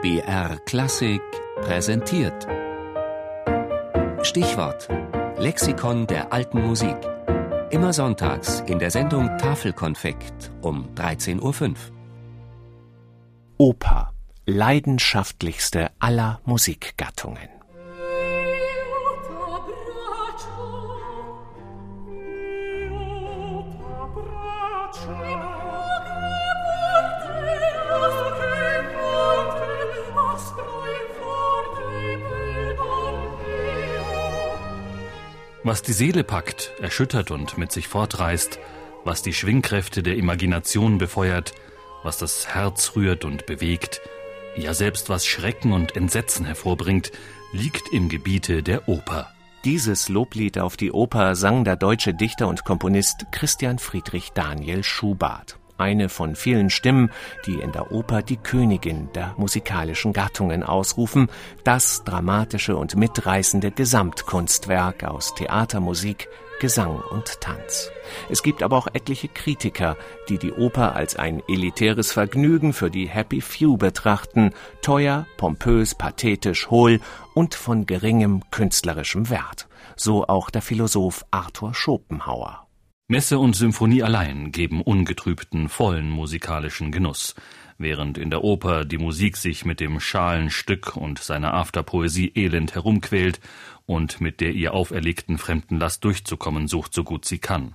BR Klassik präsentiert. Stichwort: Lexikon der alten Musik. Immer sonntags in der Sendung Tafelkonfekt um 13.05 Uhr. Oper, leidenschaftlichste aller Musikgattungen. Was die Seele packt, erschüttert und mit sich fortreißt, was die Schwingkräfte der Imagination befeuert, was das Herz rührt und bewegt, ja selbst was Schrecken und Entsetzen hervorbringt, liegt im Gebiete der Oper. Dieses Loblied auf die Oper sang der deutsche Dichter und Komponist Christian Friedrich Daniel Schubart eine von vielen Stimmen, die in der Oper die Königin der musikalischen Gattungen ausrufen, das dramatische und mitreißende Gesamtkunstwerk aus Theater, Musik, Gesang und Tanz. Es gibt aber auch etliche Kritiker, die die Oper als ein elitäres Vergnügen für die Happy Few betrachten, teuer, pompös, pathetisch, hohl und von geringem künstlerischem Wert. So auch der Philosoph Arthur Schopenhauer. Messe und Symphonie allein geben ungetrübten, vollen musikalischen Genuss, während in der Oper die Musik sich mit dem schalen Stück und seiner Afterpoesie elend herumquält und mit der ihr auferlegten Fremdenlast durchzukommen sucht, so gut sie kann.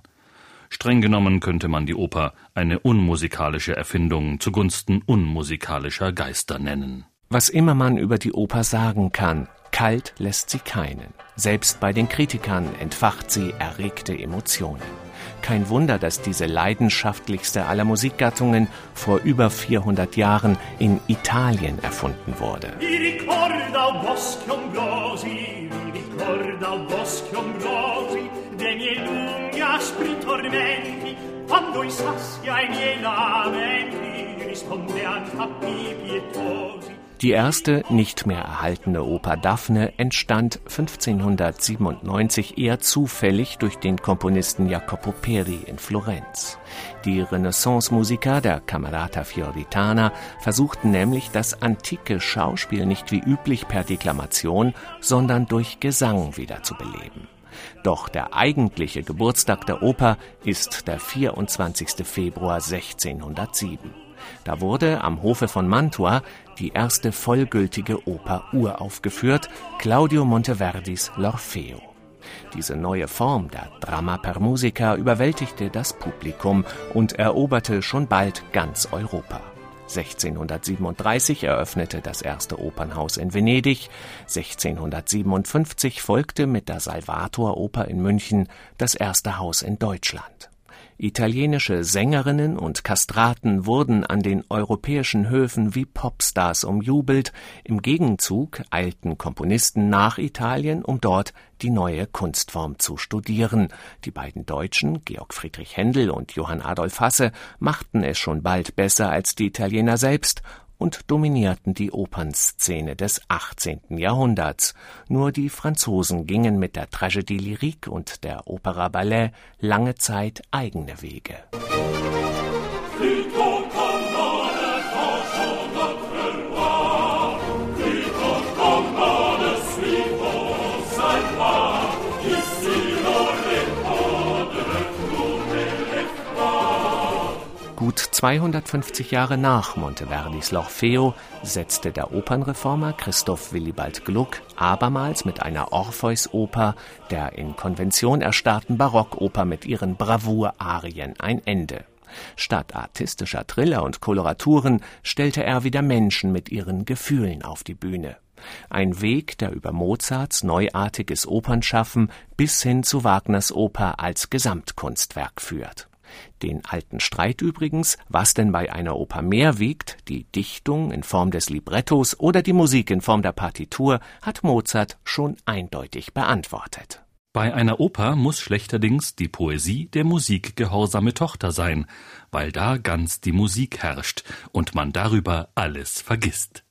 Streng genommen könnte man die Oper eine unmusikalische Erfindung zugunsten unmusikalischer Geister nennen. Was immer man über die Oper sagen kann, kalt lässt sie keinen. Selbst bei den Kritikern entfacht sie erregte Emotionen. Kein Wunder, dass diese leidenschaftlichste aller Musikgattungen vor über 400 Jahren in Italien erfunden wurde. quando i sassi ai miei lamenti rispondean tappi pietosi die erste, nicht mehr erhaltene Oper Daphne entstand 1597 eher zufällig durch den Komponisten Jacopo Peri in Florenz. Die Renaissance-Musiker der Camerata Fioritana versuchten nämlich das antike Schauspiel nicht wie üblich per Deklamation, sondern durch Gesang wiederzubeleben. Doch der eigentliche Geburtstag der Oper ist der 24. Februar 1607. Da wurde am Hofe von Mantua die erste vollgültige Oper uraufgeführt, Claudio Monteverdis L'Orfeo. Diese neue Form der Drama per Musica überwältigte das Publikum und eroberte schon bald ganz Europa. 1637 eröffnete das erste Opernhaus in Venedig, 1657 folgte mit der Salvator Oper in München das erste Haus in Deutschland. Italienische Sängerinnen und Kastraten wurden an den europäischen Höfen wie Popstars umjubelt, im Gegenzug eilten Komponisten nach Italien, um dort die neue Kunstform zu studieren. Die beiden Deutschen, Georg Friedrich Händel und Johann Adolf Hasse, machten es schon bald besser als die Italiener selbst und dominierten die Opernszene des 18. Jahrhunderts. Nur die Franzosen gingen mit der Tragédie lyrique und der Opera Ballet lange Zeit eigene Wege. Gut 250 Jahre nach Monteverdis L'Orfeo setzte der Opernreformer Christoph Willibald Gluck abermals mit einer Orpheus-Oper, der in Konvention erstarrten Barockoper mit ihren Bravour-Arien ein Ende. Statt artistischer Triller und Koloraturen stellte er wieder Menschen mit ihren Gefühlen auf die Bühne. Ein Weg, der über Mozarts neuartiges Opernschaffen bis hin zu Wagners Oper als Gesamtkunstwerk führt. Den alten Streit übrigens, was denn bei einer Oper mehr wiegt, die Dichtung in Form des Librettos oder die Musik in Form der Partitur, hat Mozart schon eindeutig beantwortet. Bei einer Oper muss schlechterdings die Poesie der Musik gehorsame Tochter sein, weil da ganz die Musik herrscht und man darüber alles vergisst.